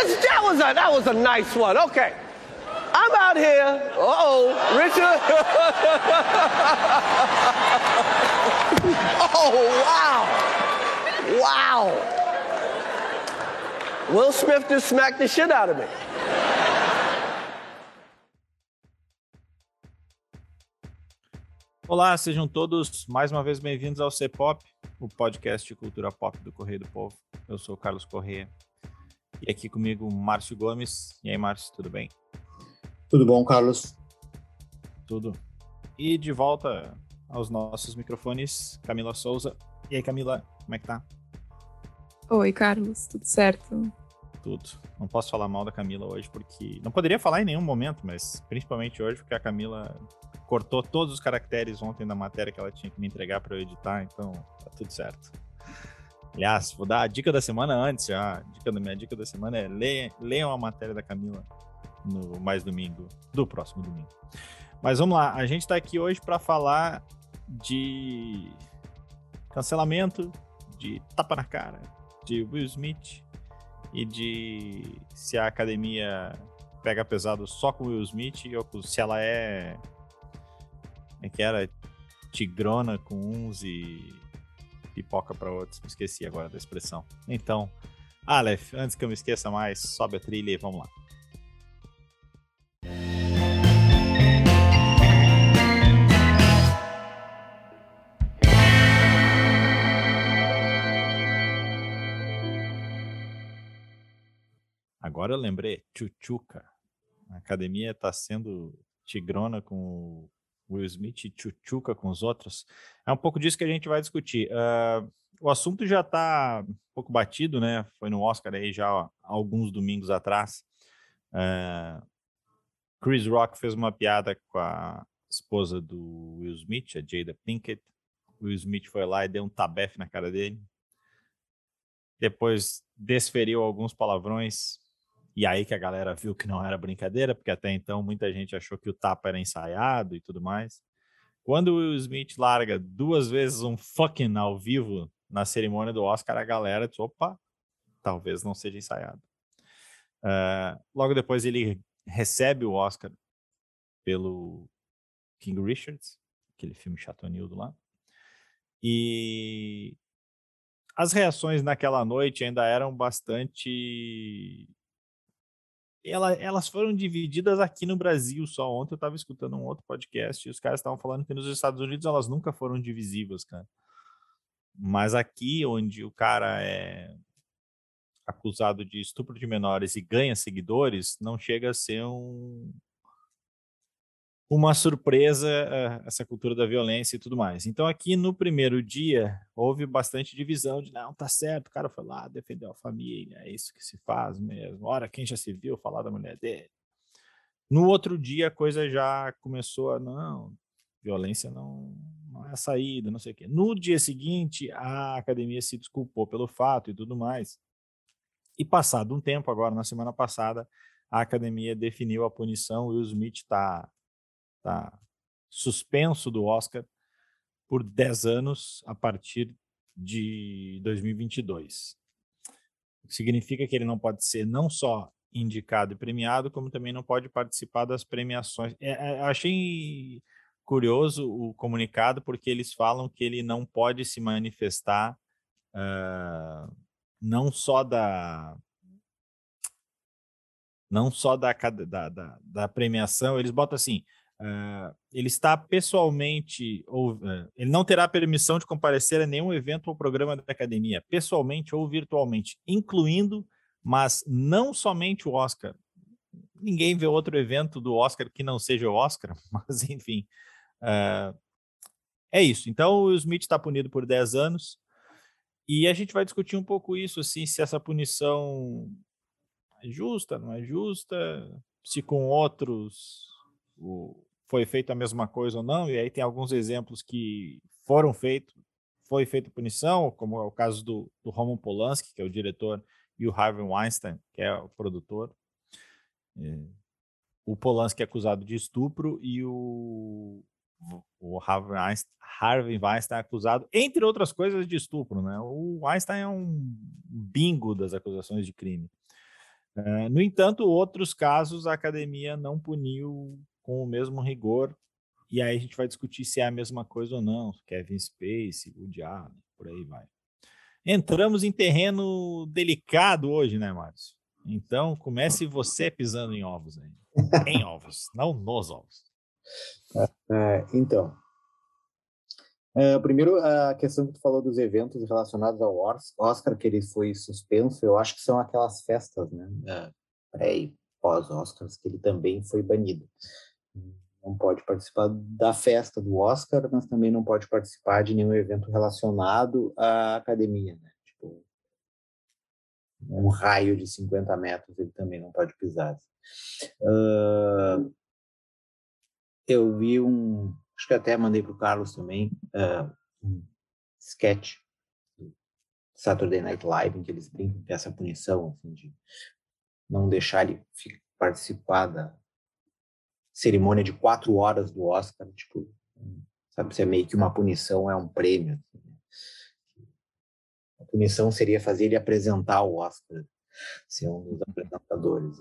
It's, that was a that was a nice one. Okay. I'm out here. Uh-oh, Richard. oh, wow. Wow. Will Smith just smacked the shit out of me. Olá, sejam todos mais uma vez bem-vindos ao C-Pop, o podcast de cultura pop do Correio do Povo. Eu sou o Carlos Corrêa e aqui comigo Márcio Gomes. E aí, Márcio, tudo bem? Tudo bom, Carlos? Tudo. E de volta aos nossos microfones, Camila Souza. E aí, Camila, como é que tá? Oi, Carlos, tudo certo? Tudo. Não posso falar mal da Camila hoje porque. Não poderia falar em nenhum momento, mas principalmente hoje porque a Camila cortou todos os caracteres ontem da matéria que ela tinha que me entregar para eu editar, então tá tudo certo. Aliás, vou dar a dica da semana antes. A dica da minha dica da semana é leiam, leiam a matéria da Camila no mais domingo, do próximo domingo. Mas vamos lá, a gente está aqui hoje para falar de cancelamento, de tapa na cara, de Will Smith e de se a academia pega pesado só com Will Smith ou se ela é é que era tigrona com uns e pipoca para outros. Me esqueci agora da expressão. Então, Aleph, antes que eu me esqueça mais, sobe a trilha e vamos lá. Agora eu lembrei, Chuchuca. A academia está sendo tigrona com Will Smith Chuchuca com os outros. É um pouco disso que a gente vai discutir. Uh, o assunto já está um pouco batido, né? Foi no Oscar aí já ó, alguns domingos atrás. Uh, Chris Rock fez uma piada com a esposa do Will Smith, a Jada Pinkett. O Will Smith foi lá e deu um tabefe na cara dele. Depois desferiu alguns palavrões. E aí que a galera viu que não era brincadeira, porque até então muita gente achou que o tapa era ensaiado e tudo mais. Quando o Will Smith larga duas vezes um fucking ao vivo na cerimônia do Oscar, a galera diz, opa, talvez não seja ensaiado. Uh, logo depois ele recebe o Oscar pelo King Richards, aquele filme chatonildo lá. E as reações naquela noite ainda eram bastante ela, elas foram divididas aqui no Brasil só. Ontem eu estava escutando um outro podcast e os caras estavam falando que nos Estados Unidos elas nunca foram divisivas, cara. Mas aqui, onde o cara é acusado de estupro de menores e ganha seguidores, não chega a ser um, uma surpresa uh, essa cultura da violência e tudo mais. Então aqui no primeiro dia houve bastante divisão de não, tá certo, o cara foi lá, defendeu a família, é isso que se faz mesmo. Ora, quem já se viu falar da mulher dele? No outro dia a coisa já começou a não, violência não, não é a saída, não sei o quê. No dia seguinte a academia se desculpou pelo fato e tudo mais. E passado um tempo agora, na semana passada, a academia definiu a punição, Will Smith está está suspenso do Oscar por 10 anos a partir de 2022. Significa que ele não pode ser não só indicado e premiado, como também não pode participar das premiações. É, é, achei curioso o comunicado, porque eles falam que ele não pode se manifestar uh, não só da não só da, da, da, da premiação, eles botam assim, Uh, ele está pessoalmente, ou uh, ele não terá permissão de comparecer a nenhum evento ou programa da academia, pessoalmente ou virtualmente, incluindo, mas não somente o Oscar. Ninguém vê outro evento do Oscar que não seja o Oscar, mas enfim. Uh, é isso. Então o Smith está punido por 10 anos. E a gente vai discutir um pouco isso, assim, se essa punição é justa, não é justa, se com outros o, foi feita a mesma coisa ou não, e aí tem alguns exemplos que foram feitos, foi feita punição, como é o caso do, do Roman Polanski, que é o diretor, e o Harvey Weinstein, que é o produtor. É, o Polanski é acusado de estupro e o, o Harvey Weinstein, Harvey Weinstein é acusado, entre outras coisas, de estupro. Né? O Weinstein é um bingo das acusações de crime. É, no entanto, outros casos a academia não puniu com o mesmo rigor, e aí a gente vai discutir se é a mesma coisa ou não. Kevin Space, o Diabo, por aí vai. Entramos em terreno delicado hoje, né, Márcio? Então, comece você pisando em ovos aí. em ovos, não nos ovos. É, então, é, primeiro, a questão que tu falou dos eventos relacionados ao Oscar, que ele foi suspenso, eu acho que são aquelas festas, né, é, pré e pós-Oscars, que ele também foi banido. Não pode participar da festa do Oscar, mas também não pode participar de nenhum evento relacionado à academia, né? Tipo, um raio de 50 metros ele também não pode pisar. Uh, eu vi um, acho que até mandei para o Carlos também, uh, um sketch do Saturday Night Live, em que eles brincam com essa punição, assim, de não deixar ele participar da cerimônia de quatro horas do Oscar, tipo, sabe, se é meio que uma punição, é um prêmio. Assim, né? A punição seria fazer ele apresentar o Oscar, ser um dos apresentadores.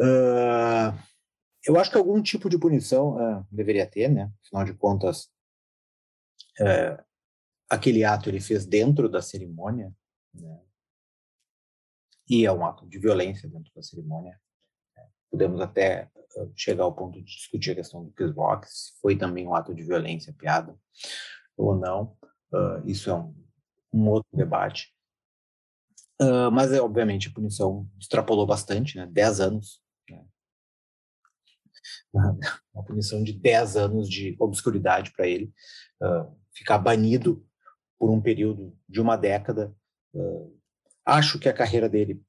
Uh, eu acho que algum tipo de punição uh, deveria ter, né? Afinal de contas, uh, aquele ato ele fez dentro da cerimônia, né? E é um ato de violência dentro da cerimônia. Né? Podemos até chegar ao ponto de discutir a questão do Chris Rock, se foi também um ato de violência, piada ou não. isso é um, um outro debate. mas, é, obviamente, a punição extrapolou bastante, né? 10 anos uma punição de 10 anos de obscuridade para ele, uh, ficar banido por um período de uma década. Uh, acho que a carreira dele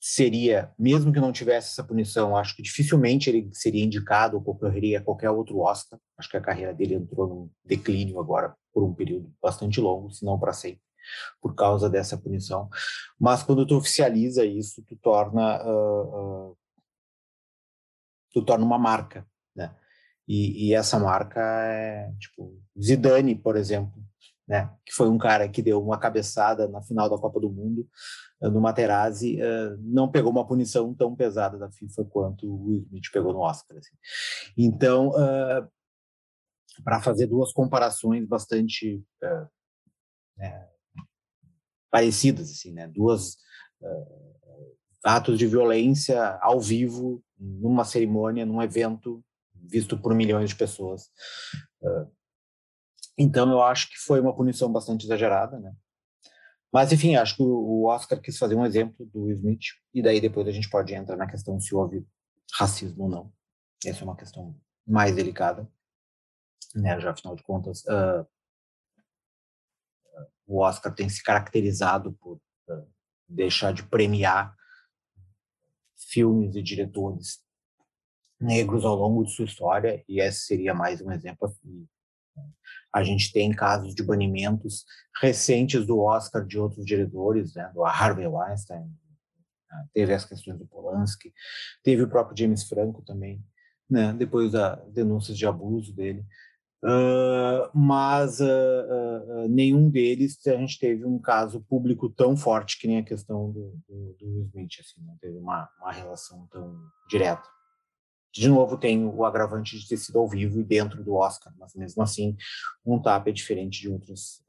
seria, mesmo que não tivesse essa punição, acho que dificilmente ele seria indicado ou concorreria a qualquer outro Oscar. Acho que a carreira dele entrou num declínio agora por um período bastante longo, se não para sempre, por causa dessa punição. Mas quando tu oficializa isso, tu torna uh, tu torna uma marca, né? E, e, essa marca é, tipo, Zidane, por exemplo, né? Que foi um cara que deu uma cabeçada na final da Copa do Mundo eh, no Materazzi, uh, não pegou uma punição tão pesada da FIFA quanto o Smith pegou no Oscar. Assim. Então, uh, para fazer duas comparações bastante uh, né, parecidas, assim, né? Duas atos de violência ao vivo, numa cerimônia, num evento visto por milhões de pessoas. Então, eu acho que foi uma punição bastante exagerada, né? Mas, enfim, acho que o Oscar quis fazer um exemplo do Will Smith, e daí depois a gente pode entrar na questão se houve racismo ou não. Essa é uma questão mais delicada, né? Já, afinal de contas, uh, o Oscar tem se caracterizado por uh, deixar de premiar filmes e diretores negros ao longo de sua história, e esse seria mais um exemplo assim. A gente tem casos de banimentos recentes do Oscar de outros diretores, né, do Harvey Weinstein, né, teve as questões do Polanski, teve o próprio James Franco também, né, depois das denúncias de abuso dele. Uh, mas uh, uh, nenhum deles a gente teve um caso público tão forte que nem a questão do, do, do Smith, assim, não teve uma, uma relação tão direta. De novo, tem o agravante de ter sido ao vivo e dentro do Oscar, mas mesmo assim, um tapa é diferente de outros,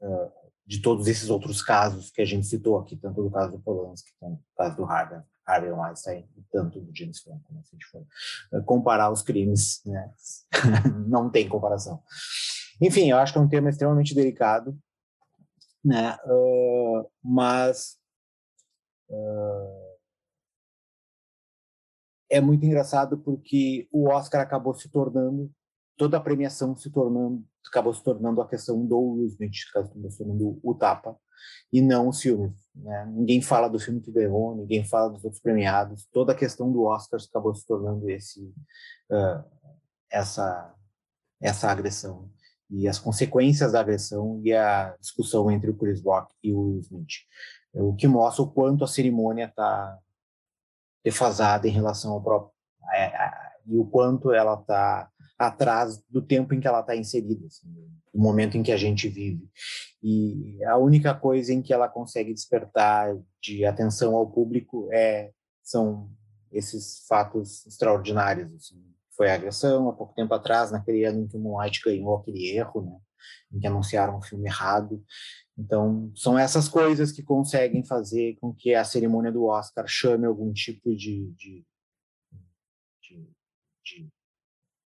de todos esses outros casos que a gente citou aqui, tanto do caso do Polanski quanto do caso do Harvey, Harvey Weinstein e tanto do James Franco, né, se a gente for comparar os crimes, né, não tem comparação. Enfim, eu acho que é um tema extremamente delicado, né, uh, mas uh, é muito engraçado porque o Oscar acabou se tornando toda a premiação se tornando acabou se tornando a questão do Will Smith, se tornando o tapa e não os filmes. Né? Ninguém fala do filme que ganhou, ninguém fala dos outros premiados. Toda a questão do Oscar acabou se tornando esse uh, essa essa agressão e as consequências da agressão e a discussão entre o Chris Rock e o Will Smith, o que mostra o quanto a cerimônia está defasada em relação ao próprio a, a, e o quanto ela está atrás do tempo em que ela está inserida, assim, do momento em que a gente vive. E a única coisa em que ela consegue despertar de atenção ao público é são esses fatos extraordinários. Assim. Foi a agressão há pouco tempo atrás, naquele ano em que o Moonlight ganhou aquele erro, né? em que anunciaram um filme errado. Então, são essas coisas que conseguem fazer com que a cerimônia do Oscar chame algum tipo de, de, de, de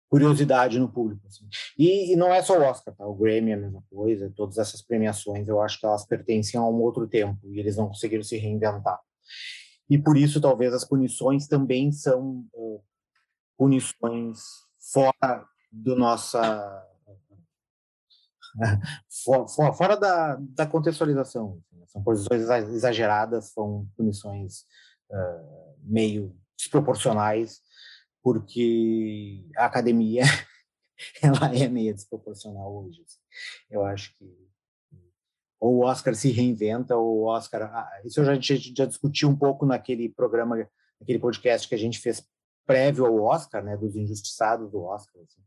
curiosidade no público. Assim. E, e, não é só o Oscar, tá? o Grammy é a mesma coisa, todas essas premiações, eu acho que elas pertencem a um outro tempo e eles não conseguiram se reinventar. E por isso, talvez, as punições também são uh, punições fora do nossa fora, fora da, da contextualização. Assim, são posições exageradas, são punições uh, meio desproporcionais, porque a academia ela é meio desproporcional hoje. Assim. Eu acho que ou o Oscar se reinventa, ou o Oscar. Ah, isso a gente já discutiu um pouco naquele programa, naquele podcast que a gente fez prévio ao Oscar, né, dos injustiçados do Oscar. Assim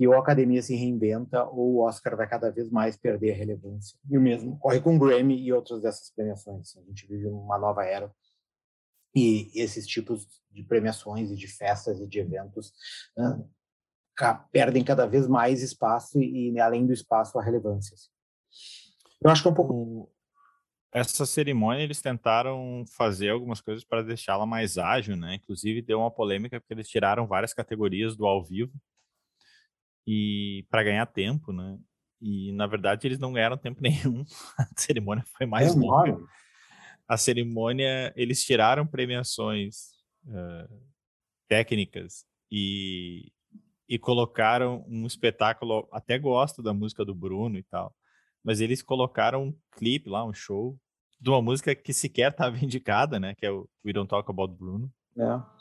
que ou a academia se reinventa ou o Oscar vai cada vez mais perder a relevância. E o mesmo ocorre com o Grammy e outras dessas premiações. A gente vive uma nova era e esses tipos de premiações e de festas e de eventos uh, perdem cada vez mais espaço e, além do espaço, a relevância. Assim. Eu acho que é um pouco... Essa cerimônia eles tentaram fazer algumas coisas para deixá-la mais ágil, né? Inclusive deu uma polêmica porque eles tiraram várias categorias do ao vivo e para ganhar tempo, né? E na verdade eles não ganharam tempo nenhum. A cerimônia foi mais é longa. A cerimônia eles tiraram premiações uh, técnicas e e colocaram um espetáculo. Até gosto da música do Bruno e tal, mas eles colocaram um clipe lá, um show de uma música que sequer estava indicada, né? Que é o We Don't Talk About Bruno. É.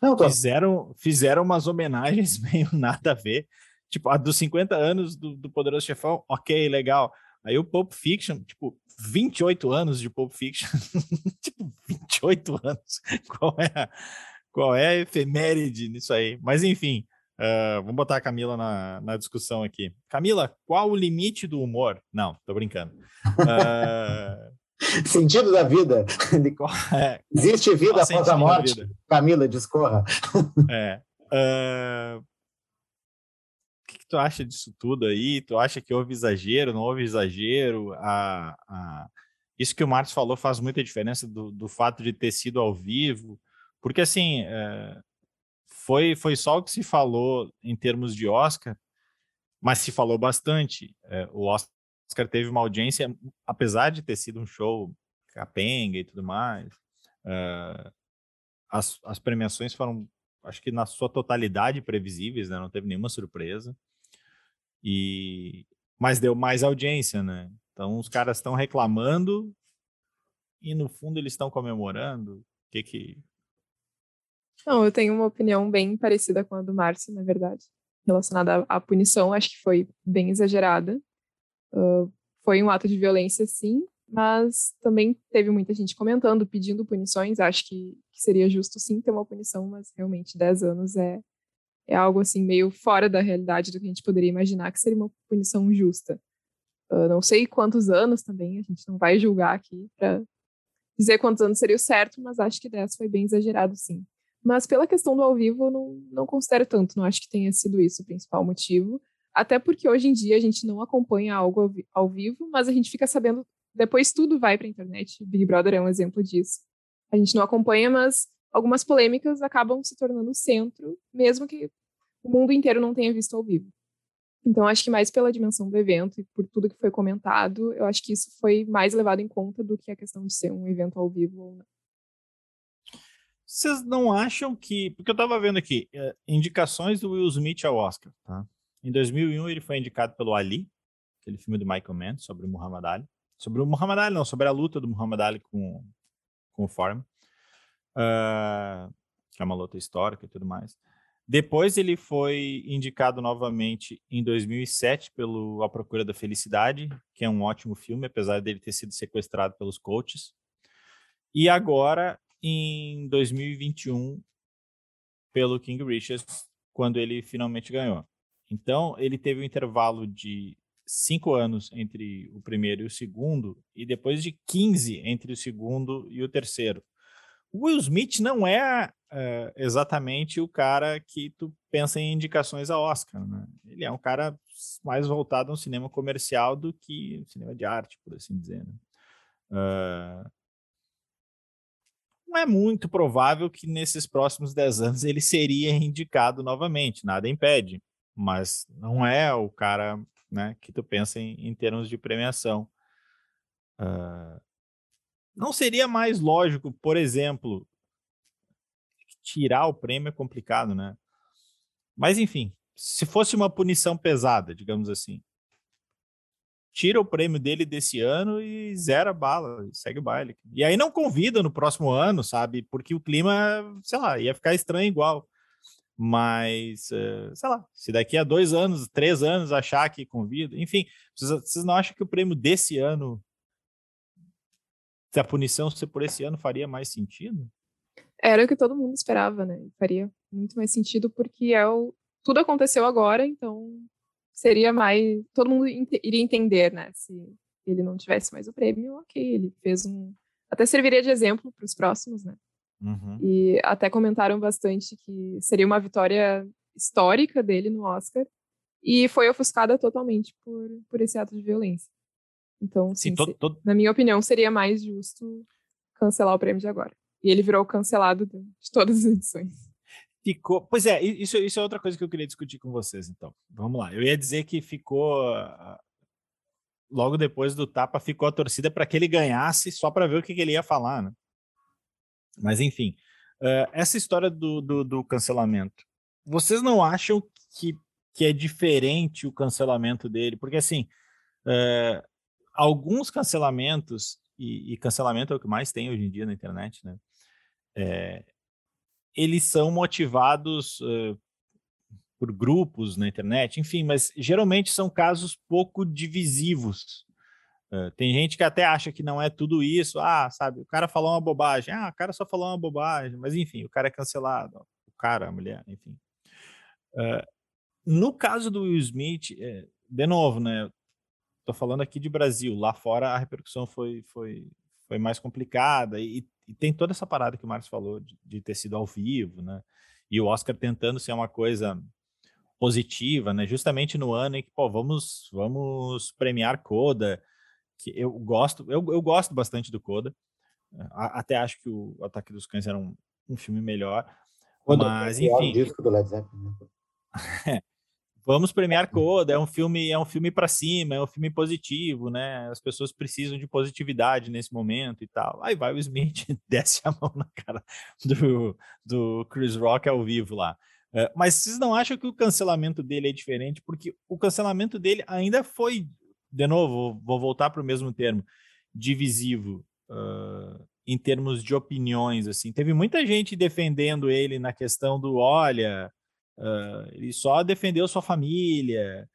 Não, tô... fizeram, fizeram umas homenagens meio nada a ver. Tipo, a dos 50 anos do, do Poderoso Chefão, ok, legal. Aí o Pulp Fiction, tipo, 28 anos de Pulp Fiction. tipo, 28 anos. Qual é, a, qual é a efeméride nisso aí? Mas enfim, uh, vamos botar a Camila na, na discussão aqui. Camila, qual o limite do humor? Não, tô brincando. Uh, Sentido da vida. É, Existe vida após a morte? Camila, discorra. É. Uh, o que, que, tu acha disso tudo aí? Tu acha que houve exagero, não houve exagero? A, a... Isso que o Marcos falou faz muita diferença do, do fato de ter sido ao vivo, porque assim, é... foi, foi só o que se falou em termos de Oscar, mas se falou bastante. É, o Oscar Oscar teve uma audiência, apesar de ter sido um show capenga e tudo mais, uh, as, as premiações foram, acho que na sua totalidade previsíveis, né? Não teve nenhuma surpresa. E mas deu mais audiência, né? Então os caras estão reclamando e no fundo eles estão comemorando. O que que Não, eu tenho uma opinião bem parecida com a do Márcio, na verdade, relacionada à, à punição. Acho que foi bem exagerada. Foi um ato de violência, sim, mas também teve muita gente comentando, pedindo punições. Acho que, que seria justo, sim, ter uma punição, mas realmente 10 anos é, é algo assim meio fora da realidade do que a gente poderia imaginar que seria uma punição justa. Uh, não sei quantos anos também, a gente não vai julgar aqui para dizer quantos anos seria o certo, mas acho que 10 foi bem exagerado, sim. Mas pela questão do ao vivo, eu não, não considero tanto, não acho que tenha sido isso o principal motivo. Até porque hoje em dia a gente não acompanha algo ao, ao vivo, mas a gente fica sabendo, depois tudo vai para a internet. Big Brother é um exemplo disso. A gente não acompanha, mas algumas polêmicas acabam se tornando centro, mesmo que o mundo inteiro não tenha visto ao vivo. Então, acho que mais pela dimensão do evento e por tudo que foi comentado, eu acho que isso foi mais levado em conta do que a questão de ser um evento ao vivo ou não. Vocês não acham que. Porque eu estava vendo aqui, é, indicações do Will Smith ao Oscar, tá? Em 2001, ele foi indicado pelo Ali, aquele filme do Michael Mann, sobre o Muhammad Ali. Sobre o Muhammad Ali, não, sobre a luta do Muhammad Ali com, com o Foreman. Uh, que é uma luta histórica e tudo mais. Depois ele foi indicado novamente em 2007 pelo A Procura da Felicidade, que é um ótimo filme, apesar dele ter sido sequestrado pelos coaches. E agora, em 2021, pelo King Richard, quando ele finalmente ganhou. Então, ele teve um intervalo de cinco anos entre o primeiro e o segundo, e depois de 15 entre o segundo e o terceiro. o Will Smith não é uh, exatamente o cara que tu pensa em indicações a Oscar, né? Ele é um cara mais voltado ao cinema comercial do que cinema de arte, por assim dizer. Né? Uh, não é muito provável que nesses próximos 10 anos ele seria indicado novamente, nada impede, mas não é o cara né, que tu pensa em, em termos de premiação. Uh, não seria mais lógico, por exemplo, tirar o prêmio é complicado, né? Mas enfim, se fosse uma punição pesada, digamos assim, tira o prêmio dele desse ano e zera a bala, segue o baile. E aí não convida no próximo ano, sabe? Porque o clima, sei lá, ia ficar estranho igual. Mas, eh, sei lá, se daqui a dois anos, três anos achar que convida, enfim, vocês, vocês não acham que o prêmio desse ano se a punição ser por esse ano faria mais sentido? Era o que todo mundo esperava, né? Faria muito mais sentido porque é o... tudo aconteceu agora, então seria mais. Todo mundo iria entender, né? Se ele não tivesse mais o prêmio, ok, ele fez um. Até serviria de exemplo para os próximos, né? Uhum. E até comentaram bastante que seria uma vitória histórica dele no Oscar e foi ofuscada totalmente por, por esse ato de violência. Então, sim, sim todo, todo... na minha opinião, seria mais justo cancelar o prêmio de agora. E ele virou cancelado de, de todas as edições. Ficou. Pois é, isso, isso é outra coisa que eu queria discutir com vocês, então. Vamos lá. Eu ia dizer que ficou. Logo depois do tapa, ficou a torcida para que ele ganhasse, só para ver o que, que, ele ia falar, né? Mas, enfim. Uh, essa história do, do, do cancelamento. Vocês não acham que, que é diferente o cancelamento dele? Porque, assim. Uh, alguns cancelamentos, e, e, cancelamento é o que mais tem hoje em dia na internet, né? É, eles são motivados uh, por grupos na internet, enfim, mas geralmente são casos pouco divisivos. Tem gente que até acha que não é tudo isso, ah, sabe, o cara falou uma bobagem, ah, o cara só falou uma bobagem, mas enfim, o cara é cancelado, o cara, a mulher, enfim. Uh, no caso do Will Smith, é, de novo, né, Tô falando aqui de Brasil. Lá fora a repercussão foi, foi, foi mais complicada. E, e tem toda essa parada que o Marcos falou de, de, ter sido ao vivo, né? E o Oscar tentando ser uma coisa positiva, né? Justamente no ano em que, pô, vamos, vamos premiar Coda, que eu gosto, eu, eu gosto bastante do Coda. Até acho que o Ataque dos Cães era um, um filme melhor. mas, é enfim. disco do Led Zeppelin. Né? vamos premiar Coda, é um filme, é um filme para cima, é um filme positivo, né? As pessoas precisam de positividade nesse momento e tal. Aí vai o Smith, desce a mão na cara do, do Chris Rock ao vivo lá. Uh, mas vocês não acham que o cancelamento dele é diferente? Porque o cancelamento dele ainda foi, de novo, vou voltar para o mesmo termo, divisivo. Uh, em termos de opiniões, assim, teve muita gente defendendo ele na questão do, olha, Uh, ele só defendeu sua família.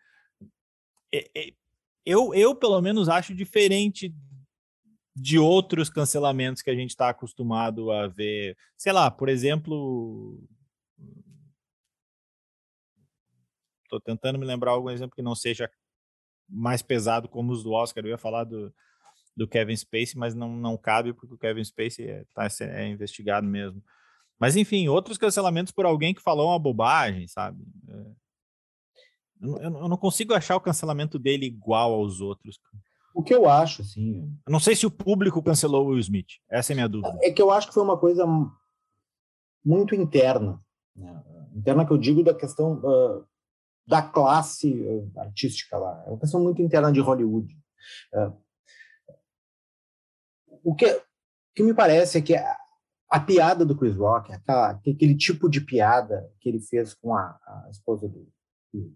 eu, eu, pelo menos, acho diferente de outros cancelamentos que a gente está acostumado a ver. Sei lá, por exemplo. Estou tentando me lembrar algum exemplo que não seja mais pesado como os do Oscar. Eu ia falar do, do Kevin Spacey, mas não, não cabe porque o Kevin Spacey é, tá, é investigado mesmo. Mas, enfim, outros cancelamentos por alguém que falou uma bobagem, sabe? É... Eu, eu, não consigo achar o cancelamento dele igual aos outros. O que eu acho, assim. Eu não sei se o público cancelou o Will Smith. Essa é a minha dúvida. É que eu acho que foi uma coisa muito interna. Né? Interna que eu digo da questão uh, da classe uh, artística lá. É uma questão muito interna de Hollywood. Uh, o que, o que me parece é que a piada do Chris Rock, aquela, aquele tipo de piada que ele fez com a, a esposa do, do,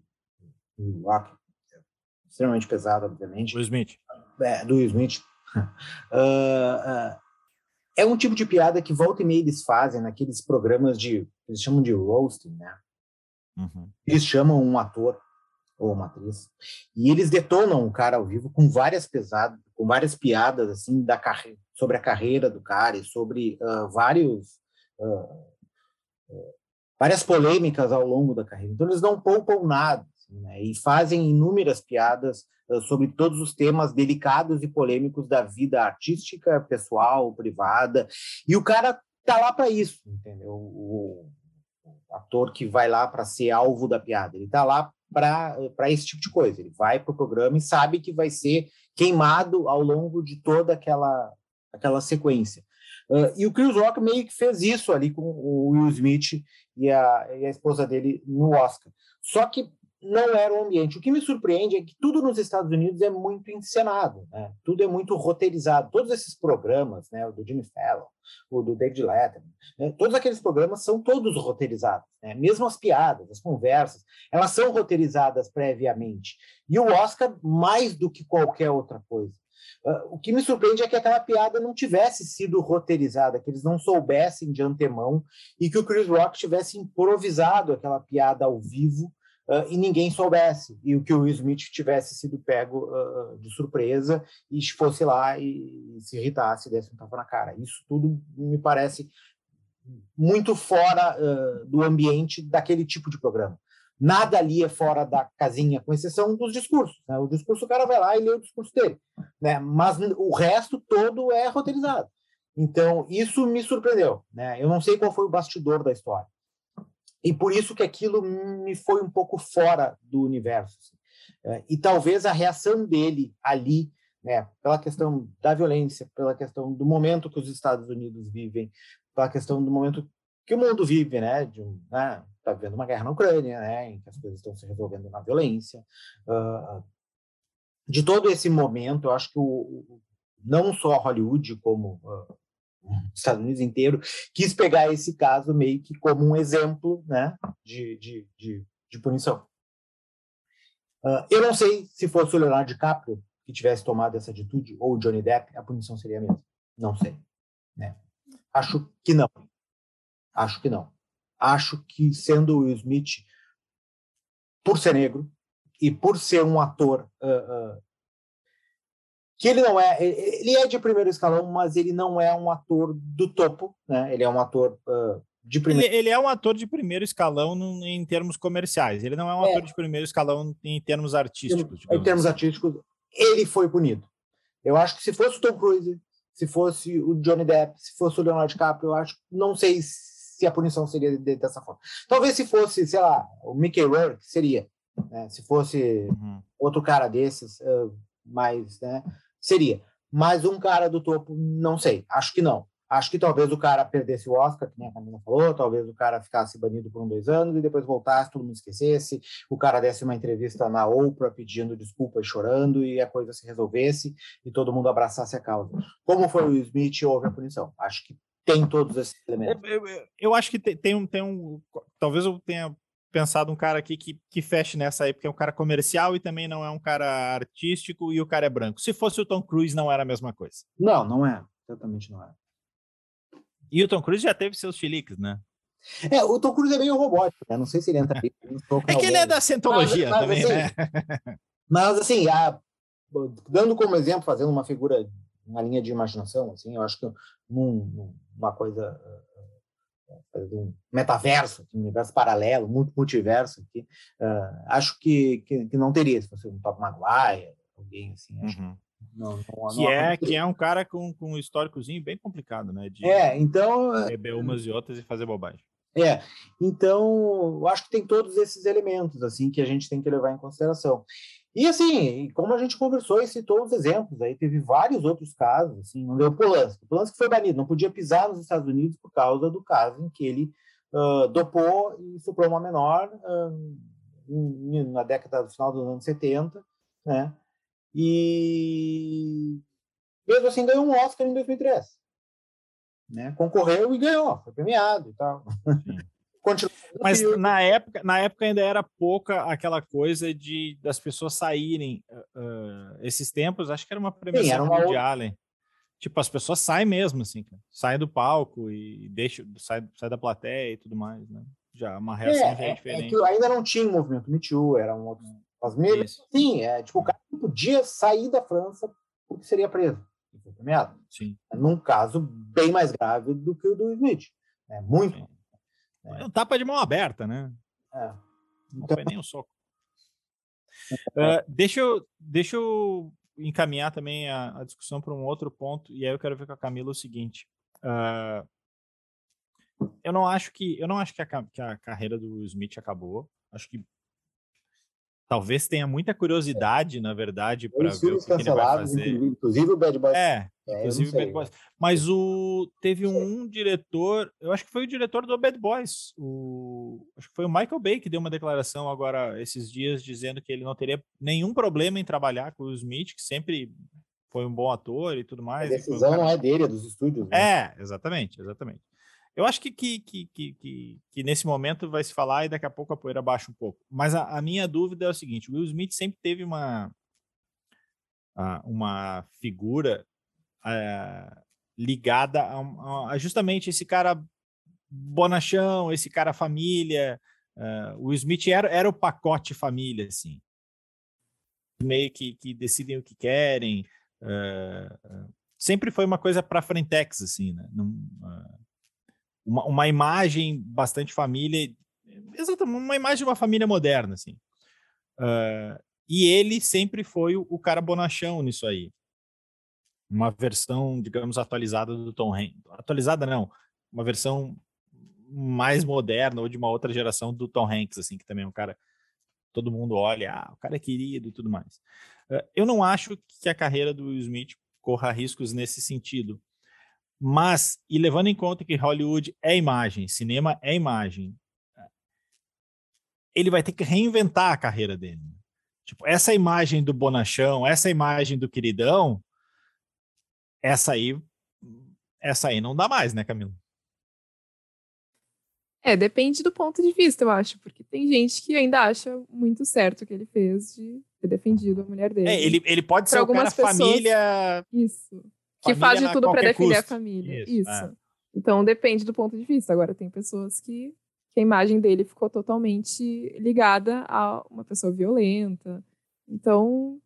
do, Rock, extremamente pesada, obviamente. Will Smith. É, do Smith. uh, uh, é um tipo de piada que volta e meia eles fazem naqueles programas de, eles chamam de roasting, né? Uhum. Eles chamam um ator ou uma atriz e eles detonam o cara ao vivo com várias pesadas, com várias piadas assim da carreira sobre a carreira do cara e sobre uh, vários uh, várias polêmicas ao longo da carreira. Então eles não poupam nada assim, né? e fazem inúmeras piadas uh, sobre todos os temas delicados e polêmicos da vida artística, pessoal, privada. E o cara tá lá para isso, entendeu? O, ator que vai lá para ser alvo da piada, ele tá lá para esse tipo de coisa. Ele vai para o programa e sabe que vai ser queimado ao longo de toda aquela, aquela sequência. Uh, e o Chris Rock meio que fez isso ali com o Will Smith e a, e a esposa dele no Oscar. Só que não era o ambiente. O que me surpreende é que tudo nos Estados Unidos é muito encenado, né? tudo é muito roteirizado. Todos esses programas, né? o do Jimmy Fallon, o do David Letterman, né? todos aqueles programas são todos roteirizados. Né? Mesmo as piadas, as conversas, elas são roteirizadas previamente. E o Oscar, mais do que qualquer outra coisa. Uh, o que me surpreende é que aquela piada não tivesse sido roteirizada, que eles não soubessem de antemão e que o Chris Rock tivesse improvisado aquela piada ao vivo uh, e ninguém soubesse, e o que o Will Smith tivesse sido pego uh, de surpresa e fosse lá e, e se irritasse, desse um tapa na cara. Isso tudo me parece muito fora uh, do ambiente daquele tipo de programa. Nada ali é fora da casinha, com exceção dos discursos. Né? O discurso, o cara vai lá e lê o discurso dele. Né? Mas o resto todo é roteirizado. Então, isso me surpreendeu. Né? Eu não sei qual foi o bastidor da história. E por isso que aquilo me foi um pouco fora do universo. Assim. É, e talvez a reação dele ali, né, pela questão da violência, pela questão do momento que os Estados Unidos vivem, pela questão do momento que o mundo vive, né, de um, né, tá vendo uma guerra na Ucrânia, né, em que as coisas estão se resolvendo na violência, uh, de todo esse momento, eu acho que o, não só Hollywood como uh, Estados Unidos inteiro, quis pegar esse caso meio que como um exemplo né, de, de, de, de punição. Uh, eu não sei se fosse o Leonardo DiCaprio que tivesse tomado essa atitude, ou o Johnny Depp, a punição seria a mesma. Não sei. Né? Acho que não. Acho que não. Acho que, sendo o Will Smith, por ser negro e por ser um ator uh, uh, que ele não é, ele é de primeiro escalão, mas ele não é um ator do topo, né? Ele é um ator uh, de primeiro. Ele, ele, é um ator de primeiro escalão no, em termos comerciais. Ele não é um é. ator de primeiro escalão em termos artísticos. Em, em termos assim. artísticos, ele foi punido. Eu acho que se fosse o Tom Cruise, se fosse o Johnny Depp, se fosse o Leonardo DiCaprio, eu acho, não sei se a punição seria dessa forma. Talvez se fosse, sei lá, o Mickey Rourke seria. Né? Se fosse uhum. outro cara desses, uh, mais, né? Seria. Mas um cara do topo, não sei. Acho que não. Acho que talvez o cara perdesse o Oscar, que nem a Camila falou, talvez o cara ficasse banido por um, dois anos e depois voltasse, todo mundo esquecesse, o cara desse uma entrevista na Oprah pedindo desculpa e chorando e a coisa se resolvesse e todo mundo abraçasse a causa. Como foi o Smith, houve a punição. Acho que tem todos esses elementos. Eu, eu, eu acho que tem, tem, um, tem um. Talvez eu tenha pensado um cara aqui que, que feche nessa aí, porque é um cara comercial e também não é um cara artístico e o cara é branco. Se fosse o Tom Cruise, não era a mesma coisa. Não, não é. Totalmente não é. E o Tom Cruise já teve seus chiliques, né? É, o Tom Cruise é meio robótico, né? Não sei se ele entra aí. é que ele é da cientologia mas, também, assim, né? Mas, assim, a, dando como exemplo, fazendo uma figura, uma linha de imaginação, assim, eu acho que num, numa coisa um metaverso, um universo paralelo, muito multiverso aqui. Uh, acho que, que, que, não teria se fosse um Top Maguire, alguém assim. Uhum. Não, não, que, não é, que é um cara com, com um históricozinho bem complicado, né? De é, então. Beber umas e outras e fazer bobagem. É, então, eu acho que tem todos esses elementos, assim, que a gente tem que levar em consideração. E assim, como a gente conversou e citou os exemplos, aí teve vários outros casos, assim, não deu Polanski. Polanski foi banido, não podia pisar nos Estados Unidos por causa do caso em que ele uh, dopou e suprou uma menor na década do final dos anos 70, né? E mesmo assim ganhou um Oscar em 2003. Né? Concorreu e ganhou, foi premiado e tal. Mas na época, na época ainda era pouca aquela coisa de das pessoas saírem. Uh, esses tempos, acho que era uma premiação Sim, era uma de Allen. Tipo, as pessoas saem mesmo, assim, saem do palco e deixam, sai, sai da plateia e tudo mais, né? Já uma reação é, já é diferente. É ainda não tinha o movimento Me Too, era um outro. As mesmas, sim, é, tipo, o cara não podia sair da França porque seria preso. Sim. Num caso bem mais grave do que o do Smith. É muito. Sim. É um tapa de mão aberta, né? É. Não foi nem um soco. Uh, deixa, eu, deixa eu encaminhar também a, a discussão para um outro ponto, e aí eu quero ver com a Camila o seguinte. Uh, eu não acho que eu não acho que a, que a carreira do Will Smith acabou. Acho que talvez tenha muita curiosidade, na verdade, para ver o que, que, ele vai fazer. Inclusive o Bad Boys. É, é inclusive o Bad Boys. Mas o teve um diretor, eu acho que foi o diretor do Bad Boys, o acho que foi o Michael Bay que deu uma declaração agora esses dias dizendo que ele não teria nenhum problema em trabalhar com o Smith, que sempre foi um bom ator e tudo mais. A decisão cara... não é dele, é dos estúdios. Né? É, exatamente, exatamente. Eu acho que, que, que, que, que, nesse momento vai se falar e daqui a pouco a poeira baixa um pouco. Mas a, a minha dúvida é o seguinte: o Will Smith sempre teve uma, uma figura é, ligada a, a, justamente esse cara bonachão, esse cara família. Uh, o Smith era, era o pacote família, assim. Meio que, que decidem o que querem. Uh, sempre foi uma coisa para frentex, assim, né? Uh, uma, uma imagem bastante família, exatamente, uma imagem de uma família moderna, assim. Uh, e ele sempre foi o, o, cara bonachão nisso aí. Uma versão, digamos, atualizada do Tom Hanks. Atualizada não, uma versão mais moderna ou de uma outra geração do Tom Hanks, assim, que também é um cara todo mundo olha, ah, o cara é querido e tudo mais. Uh, eu não acho que a carreira do Will Smith corra riscos nesse sentido. Mas, e levando em conta que Hollywood é imagem, cinema é imagem, ele vai ter que reinventar a carreira dele. Tipo, essa imagem do bonachão, essa imagem do queridão, essa aí, essa aí não dá mais, né, Camila? É, depende do ponto de vista, eu acho, porque tem gente que ainda acha muito certo o que ele fez de ter defendido a mulher dele. É, ele, ele pode ser o cara pessoas, família. Isso que faz de tudo para defender custo. a família. Isso. Isso. É. Então depende do ponto de vista. Agora tem pessoas que, que a imagem dele ficou totalmente ligada a uma pessoa violenta. Então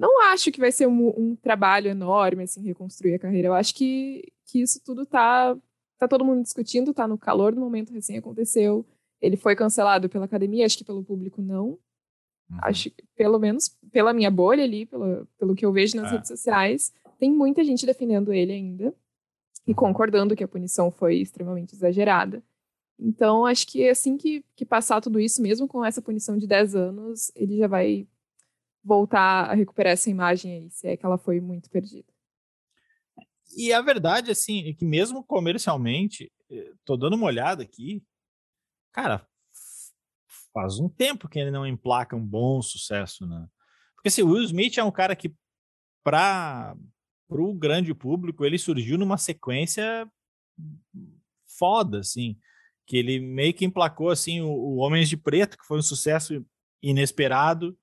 não acho que vai ser um, um, trabalho enorme assim reconstruir a carreira. Eu acho que, que isso tudo tá tá todo mundo discutindo, tá no calor do momento recém aconteceu. Ele foi cancelado pela academia, acho que pelo público não. Uhum. Acho que, pelo menos pela minha bolha ali, pelo, pelo que eu vejo nas é. redes sociais, tem muita gente defendendo ele ainda e concordando que a punição foi extremamente exagerada. Então, acho que assim que, que passar tudo isso, mesmo com essa punição de 10 anos, ele já vai voltar a recuperar essa imagem aí, se é que ela foi muito perdida. E a verdade, assim, é que mesmo comercialmente, eh, tô dando uma olhada aqui, cara, faz um tempo que ele não emplaca um bom sucesso, né? Porque assim, o Will Smith é um cara que, para o grande público, ele surgiu numa sequência foda, assim, que ele meio que emplacou, assim, o, o Homens de Preto, que foi um sucesso inesperado.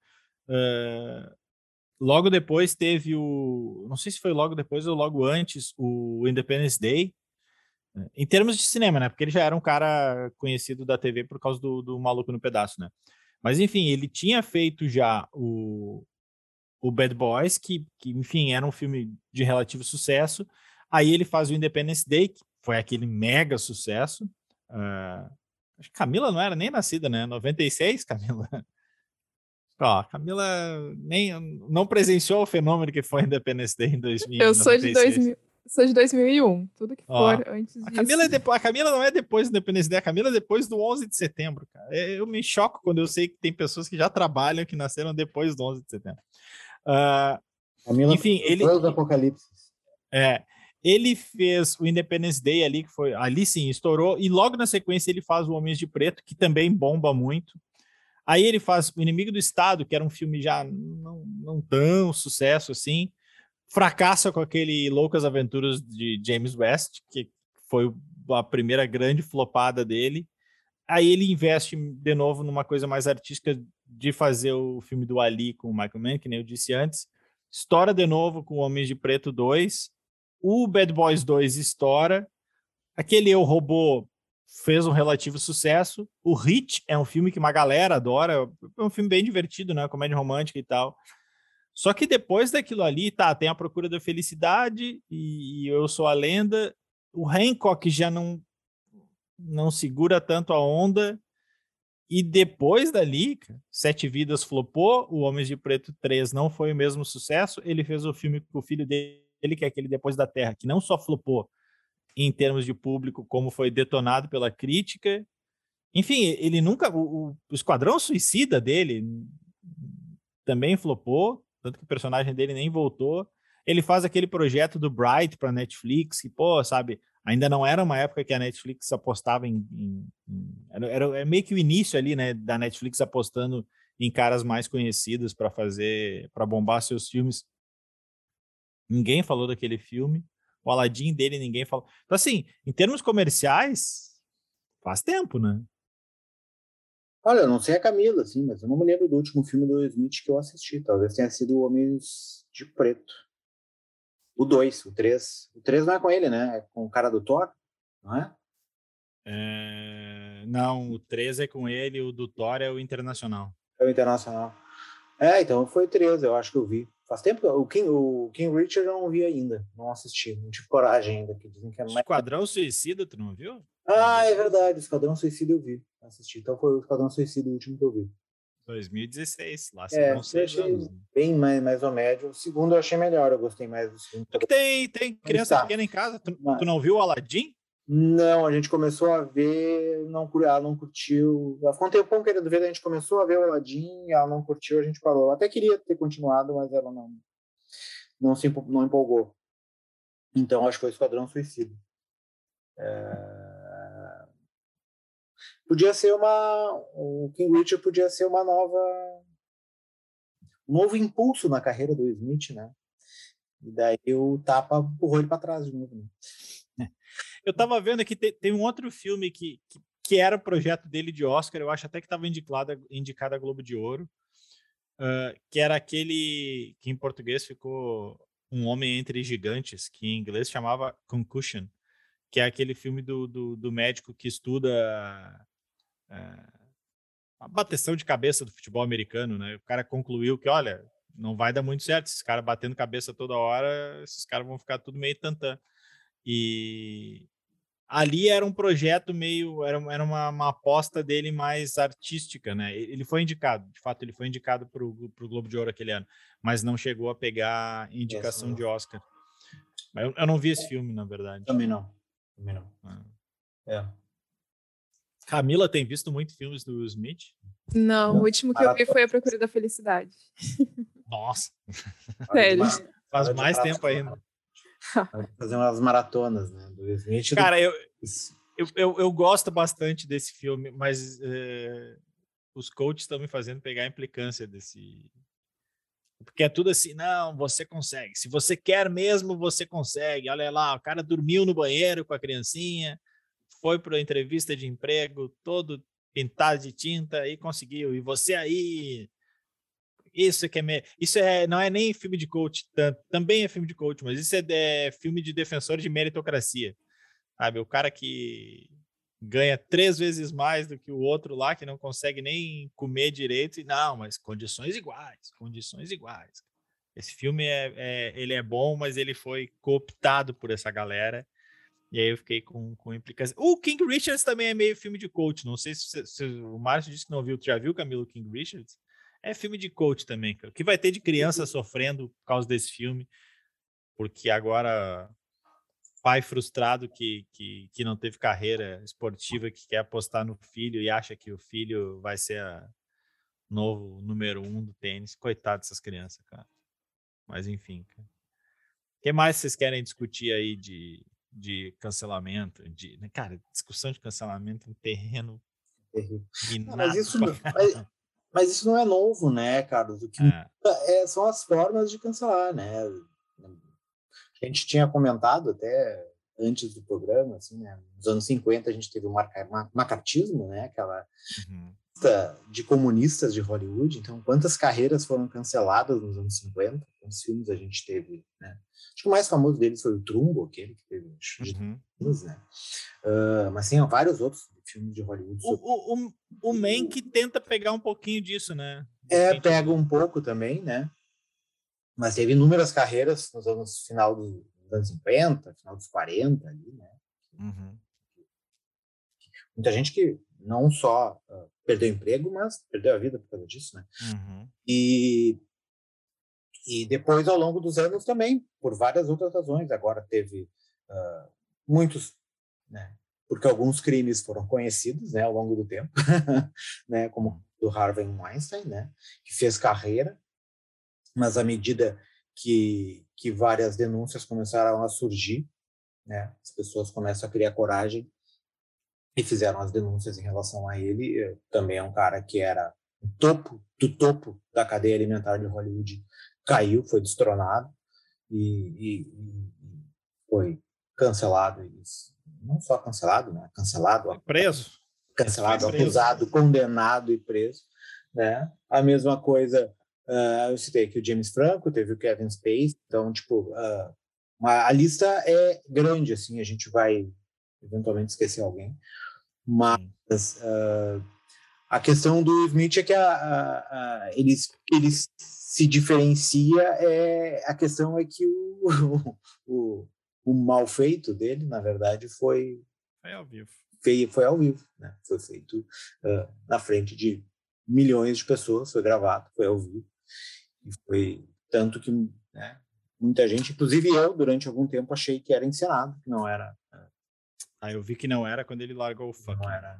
Uh, logo depois teve o, não sei se foi logo depois ou logo antes, o Independence Day, em termos de cinema, né? Porque ele já era um cara conhecido da TV por causa do, do Maluco no Pedaço, né? Mas enfim, ele tinha feito já o, o Bad Boys, que, que, enfim, era um filme de relativo sucesso. Aí ele faz o Independence Day, que foi aquele mega sucesso. Uh, Camila não era nem nascida, né? 96, Camila? Ó, Camila nem não presenciou o fenômeno que foi Independence Day em 2000. Eu sou de 2000, sou de 2001, tudo que Ó, for antes disso. A Camila, é depois, a Camila não é depois do Independence Day, a Camila é depois do 11 de setembro, cara. É, eu me choco quando eu sei que tem pessoas que já trabalham que nasceram depois do 11 de setembro. Uh, enfim, ele. Apocalipse. É, ele fez o Independence Day ali, que foi ali sim, estourou, e logo na sequência ele faz o Homens de Preto, que também bomba muito. Aí ele faz O Inimigo do Estado, que era um filme já não, não tão sucesso assim. Fracassa com aquele Loucas Aventuras de James West, que foi a primeira grande flopada dele. Aí ele investe de novo numa coisa mais artística de fazer o filme do Ali com o Michael Mann, que nem eu disse antes. Estoura de novo com Homens de Preto 2. O Bad Boys 2 estoura. Aquele Eu Robô fez um relativo sucesso. O Hit é um filme que uma galera adora. É um filme bem divertido, né? Comédia romântica e tal. Só que depois daquilo ali, tá, tem a Procura da Felicidade e Eu Sou a Lenda. O Hancock já não não segura tanto a onda. E depois dali, Sete Vidas flopou, o Homens de Preto 3 não foi o mesmo sucesso. Ele fez o filme com o filho dele, que é aquele Depois da Terra, que não só flopou, em termos de público, como foi detonado pela crítica. Enfim, ele nunca. O, o Esquadrão Suicida dele também flopou, tanto que o personagem dele nem voltou. Ele faz aquele projeto do Bright para Netflix, que, pô, sabe, ainda não era uma época que a Netflix apostava em. em, em era, era, meio que o início ali, né, da Netflix apostando em caras mais conhecidos para fazer, para bombar seus filmes. Ninguém falou daquele filme. O Aladdin dele ninguém falou. Então, assim, em termos comerciais, faz tempo, né? Olha, eu não sei a Camila, assim, mas eu não me lembro do último filme do Smith que eu assisti. Talvez tenha sido Homens de Preto. O 2, o 3. O 3 não é com ele, né? É com o cara do Thor, não é? é... Não, o 3 é com ele, o do Thor é o Internacional. É o Internacional. É, então foi o 3, eu acho que eu vi. Faz tempo o King, o King Richard eu não vi ainda, não assisti, não tive coragem ainda, que dizem que é mais... Esquadrão Suicida, tu não viu? Ah, é verdade, Esquadrão Suicida eu vi, assisti, então foi o Esquadrão Suicida o último que eu vi. 2016, lá se é, não anos. Né? Bem mais, mais ou médio. O segundo eu achei melhor, eu gostei mais do segundo. É tem, tem criança pequena em casa, tu, tu não viu o Aladdin? Não, a gente começou a ver, não, ela não curtiu. Ela ficou um tempão querendo ver, a gente começou a ver o Aladdin, ela não curtiu, a gente parou. até queria ter continuado, mas ela não, não se não empolgou. Então, acho que foi Esquadrão Suicida. É... Podia ser uma. O King Richard podia ser uma nova. Um novo impulso na carreira do Smith, né? E daí o tapa empurrou ele para trás de novo. Né? Eu tava vendo que tem, tem um outro filme que, que, que, era projeto dele de Oscar, eu acho até que estava indicado, indicado a Globo de Ouro, uh, que era aquele que em português ficou Um Homem Entre Gigantes, que em inglês chamava Concussion, que é aquele filme do, do, do médico que estuda uh, a bateção de cabeça do futebol americano, né? O cara concluiu que, olha, não vai dar muito certo, esses caras batendo cabeça toda hora, esses caras vão ficar tudo meio tantã. E, ali era um projeto meio, era, era uma, uma, aposta dele mais artística, né? Ele foi indicado, de fato, ele foi indicado para o Globo de Ouro aquele ano, mas não chegou a pegar indicação de Oscar. Eu, eu, não vi esse filme, na verdade. Também não. Também não. Ah. É. Camila tem visto muitos filmes do Smith? Não, não, o último que eu vi foi A Procura da Felicidade. Nossa! Sério. Faz mais tempo ainda. Fazer umas maratonas, né? Do Smith. Cara, eu, eu, eu, eu, gosto bastante desse filme, mas é, os coaches estão me fazendo pegar a implicância desse. Porque é tudo assim, não, você consegue. Se você quer mesmo, você consegue. Olha lá, o cara dormiu no banheiro com a criancinha, foi para a entrevista de emprego, todo pintado de tinta e conseguiu. E você aí isso que é isso é não é nem filme de coach, também é filme de coach, mas isso é, é filme de defensor de meritocracia. Sabe, o cara que ganha três vezes mais do que o outro lá que não consegue nem comer direito e não, mas condições iguais, condições iguais. Esse filme é, é ele é bom, mas ele foi cooptado por essa galera. E aí eu fiquei com, com implicância. O King Richards também é meio filme de coach. Não sei se, se, se o Márcio disse que não viu. Tu já viu, Camilo, King Richards? É filme de coach também, cara. O que vai ter de criança sofrendo por causa desse filme? Porque agora pai frustrado que, que, que não teve carreira esportiva, que quer apostar no filho e acha que o filho vai ser a novo número um do tênis. Coitado dessas crianças, cara. Mas enfim, cara. O que mais vocês querem discutir aí de, de cancelamento? De, né, cara, discussão de cancelamento em terreno. Não, mas isso, mas, mas isso não é novo, né, Carlos? O que é. É, são as formas de cancelar, né? A gente tinha comentado até antes do programa, assim, né? Nos anos 50 a gente teve o macartismo, né? Aquela uhum. De comunistas de Hollywood. Então, quantas carreiras foram canceladas nos anos 50? Quantos filmes a gente teve, né? Acho que o mais famoso deles foi o Trumbo, aquele que teve uhum. filmes, né? Uh, mas tem vários outros filmes de Hollywood. O, o, o, o Man que tenta pegar um pouquinho disso, né? É, pega um pouco também, né? Mas teve inúmeras carreiras nos anos final dos, anos 50, final dos 40 ali, né? Uhum. Muita gente que não só uh, perdeu emprego, mas perdeu a vida por causa disso, né? Uhum. E e depois, ao longo dos anos, também, por várias outras razões. Agora teve uh, muitos, né? Porque alguns crimes foram conhecidos, né, ao longo do tempo, né, como do Harvey Weinstein, né, que fez carreira, mas à medida que que várias denúncias começaram a surgir, né, as pessoas começam a criar coragem e fizeram as denúncias em relação a ele. Também é um cara que era o topo do topo da cadeia alimentar de Hollywood, caiu, foi destronado e, e, e foi cancelado. Não só cancelado, né? Cancelado. Preso. Cancelado, preso. acusado, condenado e preso. Né? A mesma coisa, uh, eu citei aqui o James Franco, teve o Kevin Spacey, então, tipo, uh, a lista é grande, assim, a gente vai eventualmente esquecer alguém, mas uh, a questão do Smith é que a, a, a, ele, ele se diferencia, é, a questão é que o, o, o mal feito dele, na verdade, foi... Foi ao vivo. Foi, foi ao vivo, né? Foi feito uh, na frente de milhões de pessoas, foi gravado, foi ao vivo. E foi tanto que né, muita gente, inclusive eu, durante algum tempo, achei que era encenado, que não era ah, eu vi que não era quando ele largou o funk. Não era.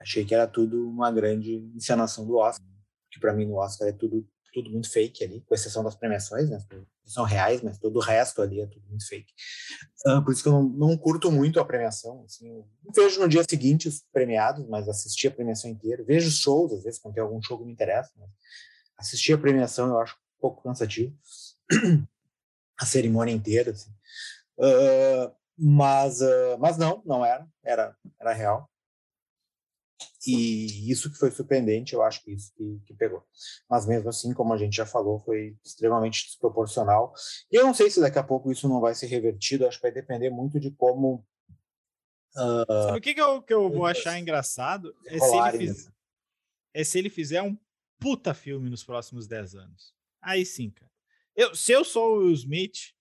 Achei que era tudo uma grande encenação do Oscar, que para mim no Oscar é tudo tudo muito fake ali, com exceção das premiações, né? São reais, mas todo o resto ali é tudo muito fake. Uh, por isso que eu não, não, curto muito a premiação. Assim, não vejo no dia seguinte os premiados, mas assisti a premiação inteira. Vejo shows, às vezes, quando tem algum show que me interessa. Mas assistir a premiação eu acho um pouco cansativo. a cerimônia inteira, assim. Uh, mas, uh, mas não, não era, era, era real. E isso que foi surpreendente, eu acho que isso que, que, pegou. Mas mesmo assim, como a gente já falou, foi extremamente desproporcional. E eu não sei se daqui a pouco isso não vai ser revertido, acho que vai depender muito de como. Uh, Sabe o que, que, eu, que eu vou achar engraçado? É se, ele fizer, é se ele fizer um puta filme nos próximos 10 anos. Aí sim, cara. Eu, se eu sou o Will Smith,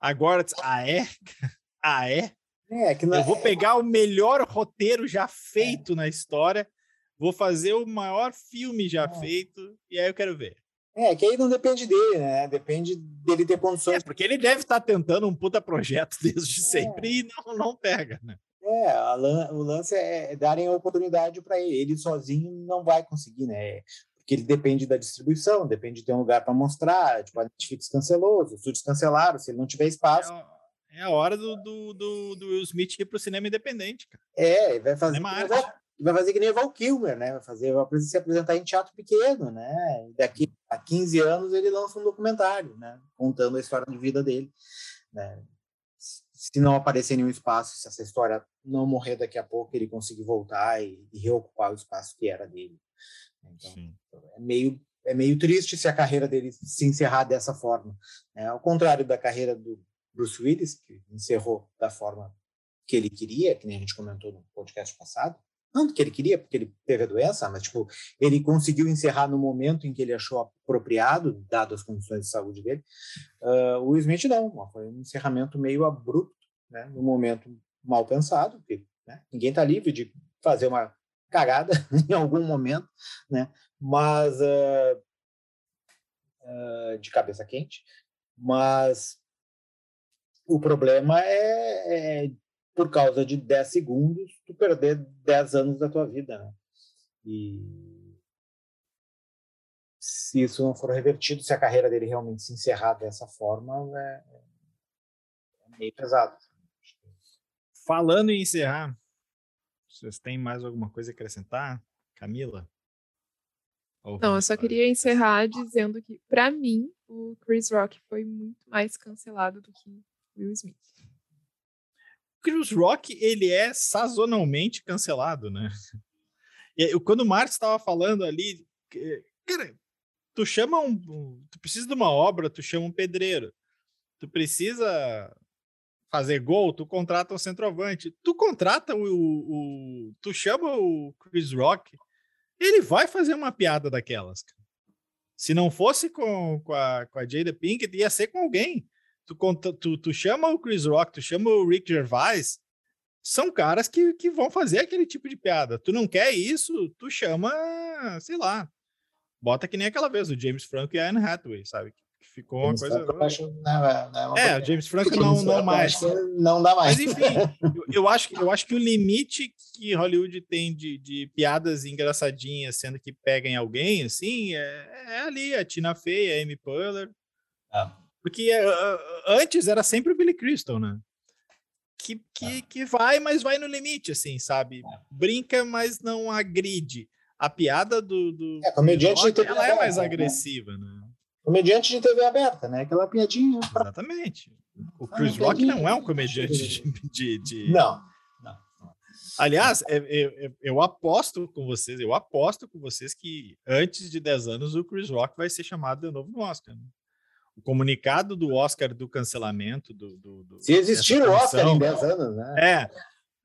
agora. Ah, é? Ah, é? É, que não... Eu vou é pegar o melhor roteiro já feito é. na história, vou fazer o maior filme já é. feito, e aí eu quero ver. É, que aí não depende dele, né? Depende dele ter condições. É, porque ele deve estar tentando um puta projeto desde é. sempre e não, não pega, né? É, o lance é darem a oportunidade para ele. Ele sozinho não vai conseguir, né? Porque ele depende da distribuição, depende de ter um lugar para mostrar. Tipo, a Netflix cancelou, os estúdios cancelaram. Se ele não tiver espaço, é, é a hora do, do, do, do Will Smith ir pro cinema independente, cara. É, vai fazer. Vai, vai fazer que nem o Val Kilmer, né? Vai fazer vai se apresentar em teatro pequeno, né? E daqui a 15 anos ele lança um documentário, né? Contando a história de vida dele, né? Se não aparecer nenhum espaço, se essa história não morrer daqui a pouco, ele conseguir voltar e, e reocupar o espaço que era dele. Então, Sim. é meio é meio triste se a carreira dele se encerrar dessa forma. Né? Ao contrário da carreira do, Bruce Willis, que encerrou da forma que ele queria, que nem a gente comentou no podcast passado. Não que ele queria, porque ele teve a doença, mas tipo, ele conseguiu encerrar no momento em que ele achou apropriado, dado as condições de saúde dele. Uh, o Smith não, foi um encerramento meio abrupto, né, no momento mal pensado, porque né, ninguém está livre de fazer uma cagada em algum momento, né, mas uh, uh, de cabeça quente, mas o problema é, é, por causa de 10 segundos, tu perder 10 anos da tua vida, né? E se isso não for revertido, se a carreira dele realmente se encerrar dessa forma, é, é meio pesado. Falando em encerrar, vocês têm mais alguma coisa a acrescentar? Camila? Não, eu só queria encerrar dizendo que, para mim, o Chris Rock foi muito mais cancelado do que Will Smith. Chris Rock, ele é sazonalmente cancelado, né? E quando o Marcos estava falando ali, cara, tu chama um, tu precisa de uma obra, tu chama um pedreiro. Tu precisa fazer gol, tu contrata um centroavante. Tu contrata o, o, o tu chama o Chris Rock, ele vai fazer uma piada daquelas. Se não fosse com, com, a, com a Jada Pinkett, ia ser com alguém tu, tu, tu chama o Chris Rock, tu chama o Rick Gervais, são caras que, que vão fazer aquele tipo de piada. Tu não quer isso, tu chama, sei lá, bota que nem aquela vez o James Franco e a Anne Hathaway, sabe? Que ficou uma James coisa. Franco, acho, não, é, não é uma É, coisa- o James Franco não, não mais. Não dá mais. Mas enfim, eu, eu acho, que- eu acho que o limite que Hollywood tem de, de piadas engraçadinhas, sendo que pega em alguém, assim, é, é ali, a Tina Fey, a Amy Poehler. Ah. Porque é, ah, antes era sempre o Billy Crystal, né? Que, que, que vai, mas vai no limite, assim, sabe? Brinca, mas não agride. A piada do. do É, comediante Rock, de TV ela é mais aberta, né? agressiva, né? Comediante de TV aberta, né? Aquela piadinha. pra- Exatamente. O Ah, Chris Rock não é um comediante de- de- de, Não. não. Aliás, é- é- é- eu aposto com vocês, eu aposto com vocês que antes de 10 anos o Chris Rock vai ser chamado de novo no Oscar. né? O comunicado do Oscar do cancelamento do. do- do- Se existir o Oscar em punição- 10 anos, né?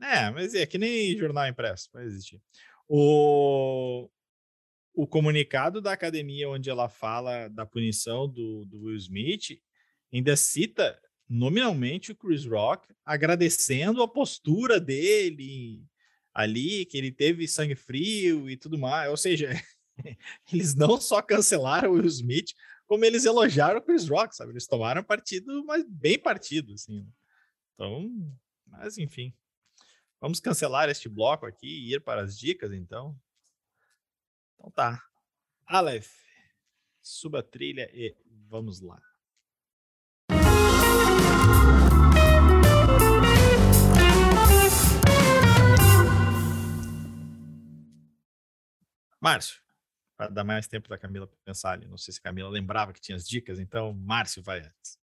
É, é, mas é que nem jornal impresso, vai existir. O, o comunicado da academia, onde ela fala da punição do, do Will Smith, ainda cita nominalmente o Chris Rock, agradecendo a postura dele ali, que ele teve sangue frio e tudo mais. Ou seja, eles não só cancelaram o Will Smith, como eles elogiaram o Chris Rock, sabe? Eles tomaram partido, mas bem partido, assim. Então, mas enfim. Vamos cancelar este bloco aqui e ir para as dicas, então. Então tá. Aleph, suba a trilha e vamos lá. Márcio, para dar mais tempo da Camila pensar ali. Não sei se a Camila lembrava que tinha as dicas, então Márcio vai antes.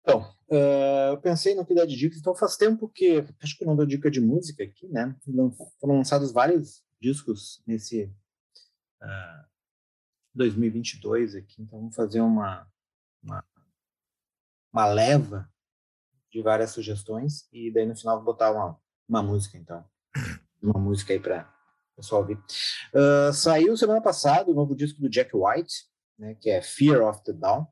Então, eh, eu pensei no que dar de dicas, então faz tempo que acho que não dou dica de música aqui, né? Foram lançados vários discos nesse ah, 2022 aqui, então vamos fazer uma, uma, uma leva de várias sugestões e daí no final vou botar uma, uma música, então. Uma música aí para pessoal ouvir. Ah, saiu semana passada o novo disco do Jack White, né, que é Fear of the Dawn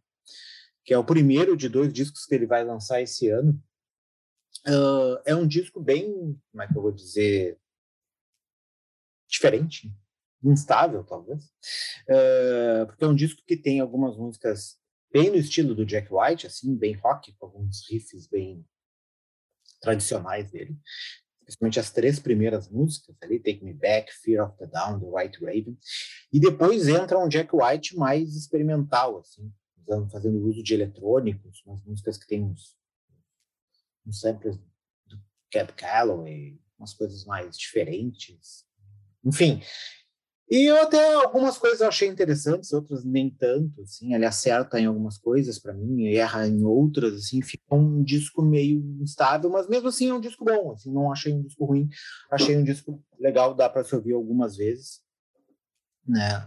que é o primeiro de dois discos que ele vai lançar esse ano. Ah, é um disco bem, como é que eu vou dizer, diferente, instável, talvez, Ah, porque é um disco que tem algumas músicas bem no estilo do Jack White, assim, bem rock, com alguns riffs bem tradicionais dele, principalmente as três primeiras músicas ali, Take Me Back, Fear of the Down, The White Raven, e depois entra um Jack White mais experimental, assim, usando, fazendo uso de eletrônicos, umas músicas que tem uns, uns samples do Cab Calloway, umas coisas mais diferentes. Enfim. E eu até algumas coisas eu achei interessantes, outras nem tanto, assim, ele acerta em algumas coisas para mim, erra em outras, assim, fica um disco meio instável, mas mesmo assim é um disco bom, assim, não achei um disco ruim, achei um disco legal, dá para se ouvir algumas vezes, né?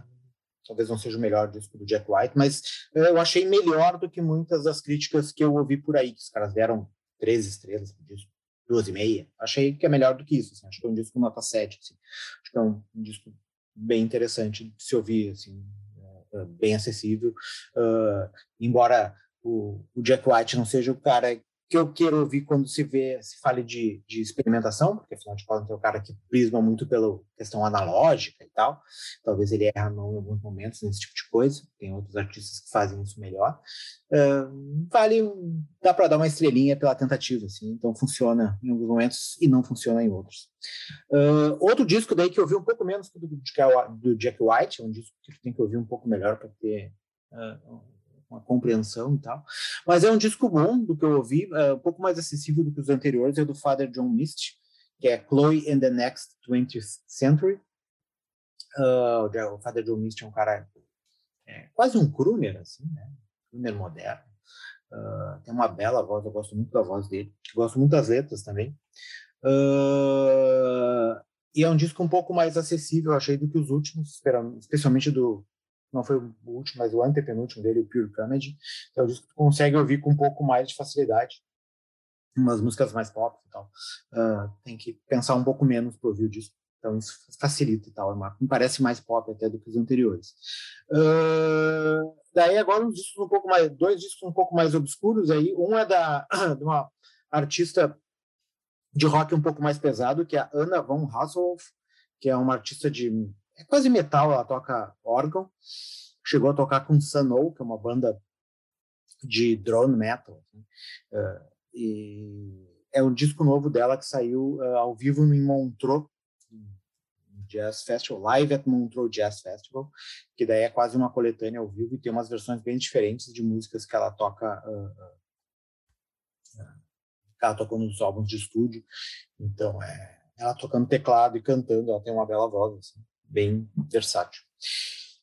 talvez não seja o melhor disco do Jack White, mas eu achei melhor do que muitas das críticas que eu ouvi por aí, que os caras deram três estrelas pro disco, duas e meia. Achei que é melhor do que isso, assim, acho que é um disco nota 7, assim. acho que é um, um disco bem interessante de se ouvir, assim, eh, bem acessível, uh, embora o, o Jack White não seja o cara que eu quero ouvir quando se vê, se fale de, de experimentação, porque afinal de contas é um cara que prisma muito pela questão analógica e tal. Talvez ele erra em alguns momentos nesse tipo de coisa. Tem outros artistas que fazem isso melhor. Uh, vale, dá para dar uma estrelinha pela tentativa, assim. Então funciona em alguns momentos e não funciona em outros. Uh, outro disco daí que eu vi um pouco menos do, do Jack White, é um disco que tem que ouvir um pouco melhor para ter uh, uma compreensão e tal. Mas é um disco bom do que eu ouvi, é um pouco mais acessível do que os anteriores, é do Father John Misty, que é Chloe in the Next 20th Century. Uh, o Father John Misty é um cara é, quase um crooner, assim, né? Crooner moderno. Uh, tem uma bela voz, eu gosto muito da voz dele. Gosto muito das letras também. Uh, e é um disco um pouco mais acessível, eu achei, do que os últimos, especialmente do não foi o último, mas o antepenúltimo dele, o Pure Comedy. Então, é um disco consegue ouvir com um pouco mais de facilidade. Umas músicas mais pop e tal. Uh, tem que pensar um pouco menos para ouvir o disco. Então, isso facilita e tal. Me parece mais pop até do que os anteriores. Uh, daí, agora, um pouco mais... Dois discos um pouco mais obscuros aí. Um é da, de uma artista de rock um pouco mais pesado, que é a Anna von Hasselhoff, que é uma artista de é quase metal, ela toca órgão. chegou a tocar com Sunol, que é uma banda de drone metal. Uh, e é um disco novo dela que saiu uh, ao vivo em Montreux Jazz Festival, Live at Montreux Jazz Festival, que daí é quase uma coletânea ao vivo e tem umas versões bem diferentes de músicas que ela toca, uh, uh, que ela tocou nos álbuns de estúdio. Então, é, ela tocando teclado e cantando, ela tem uma bela voz, assim, bem versátil.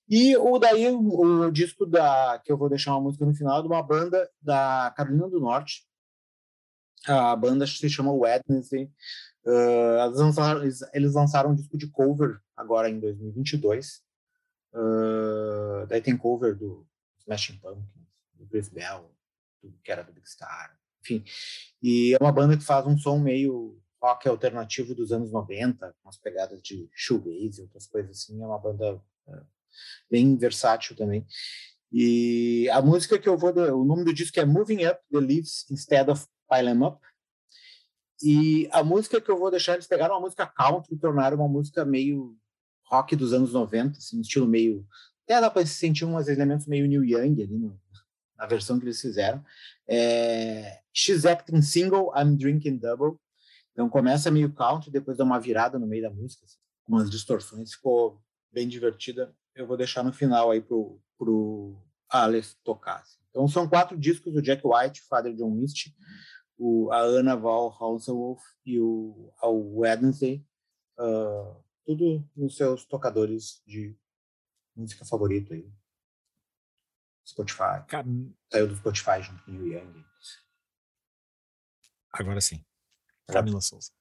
E o daí o, disco da que eu vou deixar uma música no final de uma banda da Carolina do Norte. A banda se chama Wednesday. Uh, eles, lançaram, eles, lançaram um disco de cover agora em 2022. Uh, daí tem cover do Smashing Pumpkins, do Chris Bell, do, que era do Big Star, enfim. E é uma banda que faz um som meio rock alternativo dos anos 90, com as pegadas de shoegaze e outras coisas assim. É uma banda uh, bem versátil também. E a música que eu vou, o nome do disco é Moving Up the Leaves Instead of Pile Em Up. E a música que eu vou deixar, eles pegaram uma música country e tornaram uma música meio rock dos anos 90, assim, um estilo meio. Até dá para se sentir uns elementos meio New Young ali no, na versão que eles fizeram. É, She's Acting Single, I'm Drinking Double. Então começa meio country, depois dá uma virada no meio da música, assim, com umas distorções, ficou bem divertida. Eu vou deixar no final aí pro, pro Aleph tocar. Assim. Então são quatro discos do Jack White, Father John Misty o, a Ana Val Hausewolf e o, o Wednesday, uh, tudo nos seus tocadores de música favorito aí. Spotify. Car... Saiu do Spotify junto com o Young. Agora sim. Camila Souza.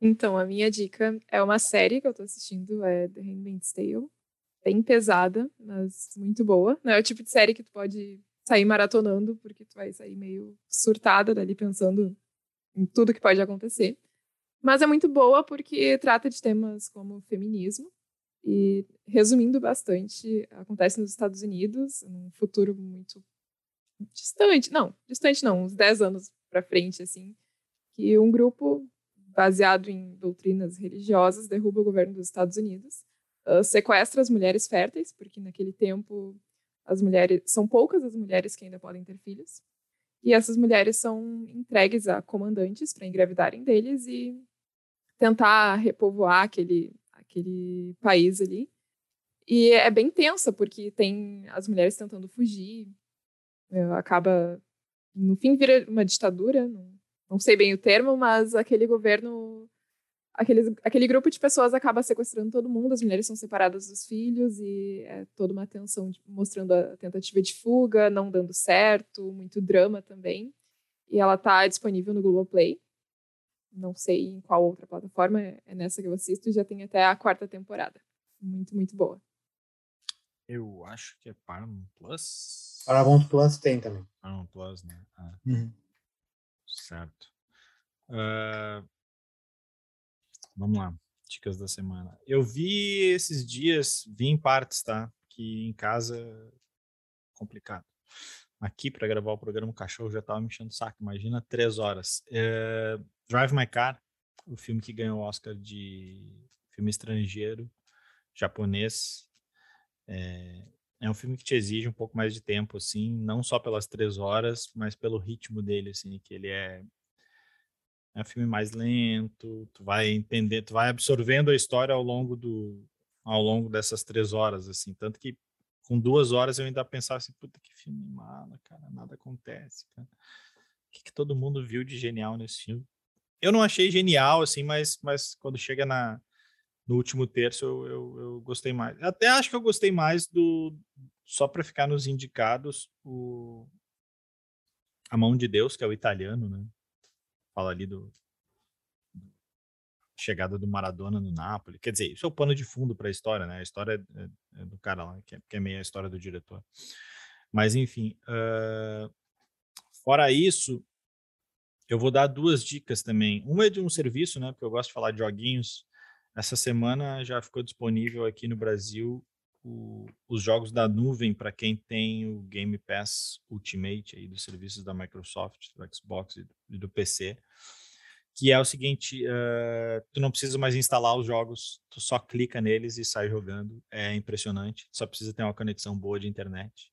Então, a minha dica é uma série que eu tô assistindo, é The Handmaid's Tale. Bem pesada, mas muito boa. Não é o tipo de série que tu pode sair maratonando, porque tu vai sair meio surtada dali pensando em tudo que pode acontecer. Mas é muito boa porque trata de temas como feminismo e, resumindo bastante, acontece nos Estados Unidos, num futuro muito distante, não, distante não, uns 10 anos para frente, assim, que um grupo baseado em doutrinas religiosas derruba o governo dos Estados Unidos, uh, sequestra as mulheres férteis, porque naquele tempo as mulheres são poucas as mulheres que ainda podem ter filhos. E essas mulheres são entregues a comandantes para engravidarem deles e tentar repovoar aquele, aquele país ali. E é bem tensa, porque tem as mulheres tentando fugir, é, acaba, no fim, vira uma ditadura, não, não sei bem o termo, mas aquele governo aqueles, aquele grupo de pessoas acaba sequestrando todo mundo, as mulheres são separadas dos filhos e é toda uma tensão de, mostrando a tentativa de fuga, não dando certo, muito drama também. E ela está disponível no Globoplay. Não sei em qual outra plataforma, é nessa que eu assisto e já tem até a quarta temporada. Muito, muito boa. Eu acho que é Paramount Plus. Paramount Plus tem também. Paramount Plus, né? Ah. Uhum. Certo. Uh, Vamos lá, dicas da semana. Eu vi esses dias, vi em partes, tá? Que em casa complicado. Aqui para gravar o programa o cachorro já tava me enchendo o saco. Imagina três horas. É, Drive My Car, o filme que ganhou o Oscar de filme estrangeiro, japonês. É, é um filme que te exige um pouco mais de tempo, assim, não só pelas três horas, mas pelo ritmo dele, assim, que ele é é um filme mais lento, tu vai entender, tu vai absorvendo a história ao longo do ao longo dessas três horas, assim, tanto que com duas horas eu ainda pensava assim, puta que filme mala, cara, nada acontece, cara. O que, que todo mundo viu de genial nesse filme? Eu não achei genial, assim, mas, mas quando chega na, no último terço eu, eu, eu gostei mais. Até acho que eu gostei mais do, só para ficar nos indicados, o A Mão de Deus, que é o italiano, né? fala ali do chegada do Maradona no Napoli. Quer dizer, isso é o pano de fundo para a história, né? A história é, é, é do cara lá, que é, que é, meio a história do diretor. Mas, enfim, uh, fora isso, eu vou dar duas dicas também. Uma é de um serviço, né? Porque eu gosto de falar de joguinhos. Essa semana já ficou disponível aqui no Brasil o, os jogos da nuvem para quem tem o Game Pass Ultimate aí dos serviços da Microsoft, do Xbox e do, e do PC que é o seguinte: uh, tu não precisa mais instalar os jogos, tu só clica neles e sai jogando. É impressionante. Só precisa ter uma conexão boa de internet.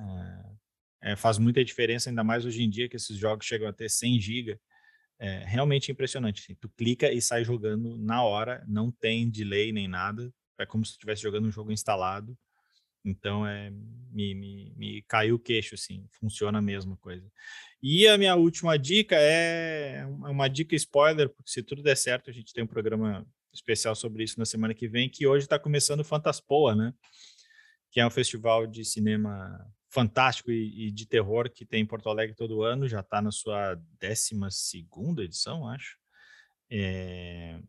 Uh, é, faz muita diferença, ainda mais hoje em dia que esses jogos chegam a ter 100 GB. É realmente impressionante. Assim, tu clica e sai jogando na hora, não tem delay nem nada. É como se estivesse jogando um jogo instalado. Então, é, me, me, me caiu o queixo, assim, funciona a mesma coisa. E a minha última dica é uma dica spoiler, porque se tudo der certo, a gente tem um programa especial sobre isso na semana que vem, que hoje está começando o Fantaspoa, né? Que é um festival de cinema fantástico e, e, de terror que tem em Porto Alegre todo ano, já está na sua 12 segunda edição, acho. É,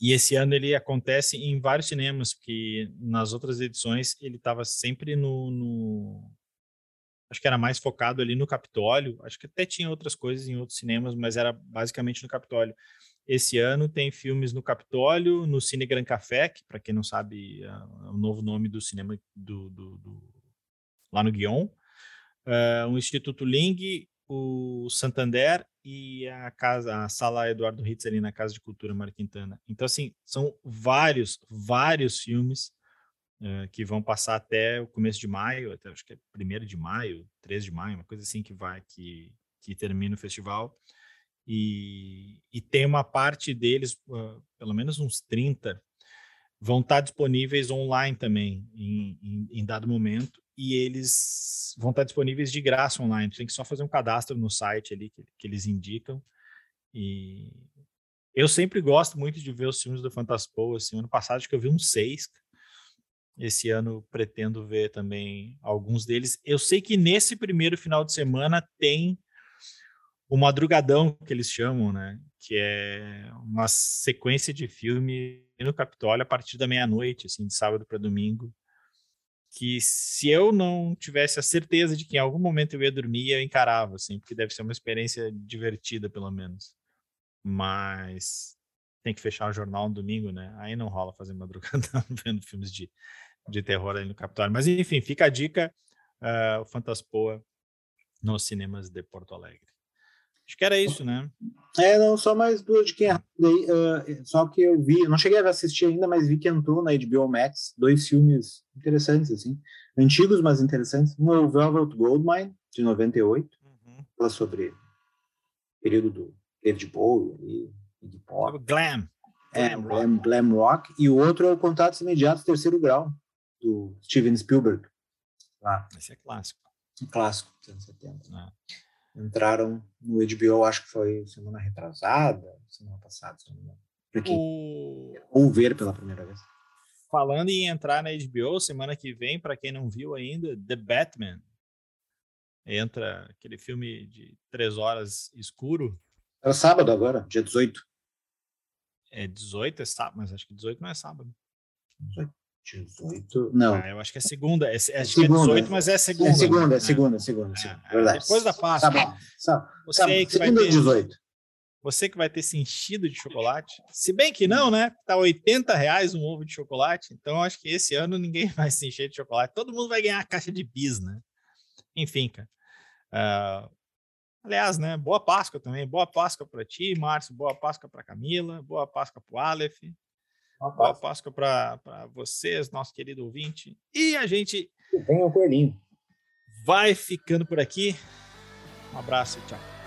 e esse ano ele acontece em vários cinemas, porque nas outras edições ele estava sempre no, no, Acho que era mais focado ali no Capitólio. Acho que até tinha outras coisas em outros cinemas, mas era basicamente no Capitólio. Esse ano tem filmes no Capitólio, no Cine Gran Café, que para quem não sabe é o novo nome do cinema do, do, do lá no Guion. Uh, o Instituto Ling, o Santander e a casa, a sala Eduardo Ritz ali na Casa de Cultura Marquintana. Então, assim, são vários, vários filmes uh, que vão passar até o começo de maio, até acho que é primeiro de maio, 3 de maio, uma coisa assim que vai, que, que termina o festival. E, e tem uma parte deles, uh, pelo menos uns 30, vão estar disponíveis online também, em, em, em dado momento e eles vão estar disponíveis de graça online. Tem que só fazer um cadastro no site ali que, que eles indicam. E eu sempre gosto muito de ver os filmes do Fantaspo. Assim, ano passado acho que eu vi uns seis. Esse ano pretendo ver também alguns deles. Eu sei que nesse primeiro final de semana tem o madrugadão que eles chamam, né? Que é uma sequência de filme no Capitólio a partir da meia-noite, assim, de sábado para domingo que se eu não tivesse a certeza de que em algum momento eu ia dormir, eu encarava, assim, porque deve ser uma experiência divertida, pelo menos. Mas tem que fechar o jornal no domingo, né? Aí não rola fazer madrugada vendo filmes de, de terror aí no Capitólio. Mas enfim, fica a dica, uh, o Fantaspoa nos cinemas de Porto Alegre. Acho que era isso, né? É, não, só mais duas de quem é uh, Só que eu vi, não cheguei a assistir ainda, mas vi que entrou na HBO Max dois filmes interessantes, assim. Antigos, mas interessantes. Um é o Velvet Goldmine, de 98, uhum. fala sobre o período do David Bowie e de pop. Glam. É, glam, glam, glam rock. E o outro é o Contatos Imediatos Terceiro Grau, do Steven Spielberg. Lá. Esse é clássico. Um clássico, dos anos 70. Ah entraram no HBO, acho que foi semana retrasada, semana passada, se não. Porque, o... Ou ver pela primeira vez. Falando em entrar na HBO, semana que vem, para quem não viu ainda, The Batman. Entra aquele filme de três horas escuro. É sábado agora, dia 18. É 18, é sábado, mas acho que 18 não é sábado. 18. 18. Não. Ah, eu acho que é segunda. É, é acho segunda. que é 18, mas é segunda. É segunda, né? é segunda, é segunda. segunda é, verdade. Depois da Páscoa. Tá bom. Tá, você tá, que vai ter, 18. Você que vai ter se enchido de chocolate. Se bem que não, né? Tá 80 reais um ovo de chocolate. Então acho que esse ano ninguém vai se encher de chocolate. Todo mundo vai ganhar a caixa de bis, né? Enfim, cara. Uh, aliás, né? Boa Páscoa também. Boa Páscoa para ti, Márcio. Boa Páscoa para Camila. Boa Páscoa para o Aleph. Uma Boa Páscoa para vocês, nosso querido ouvinte. E a gente. Venha o coelhinho. Vai ficando por aqui. Um abraço e tchau.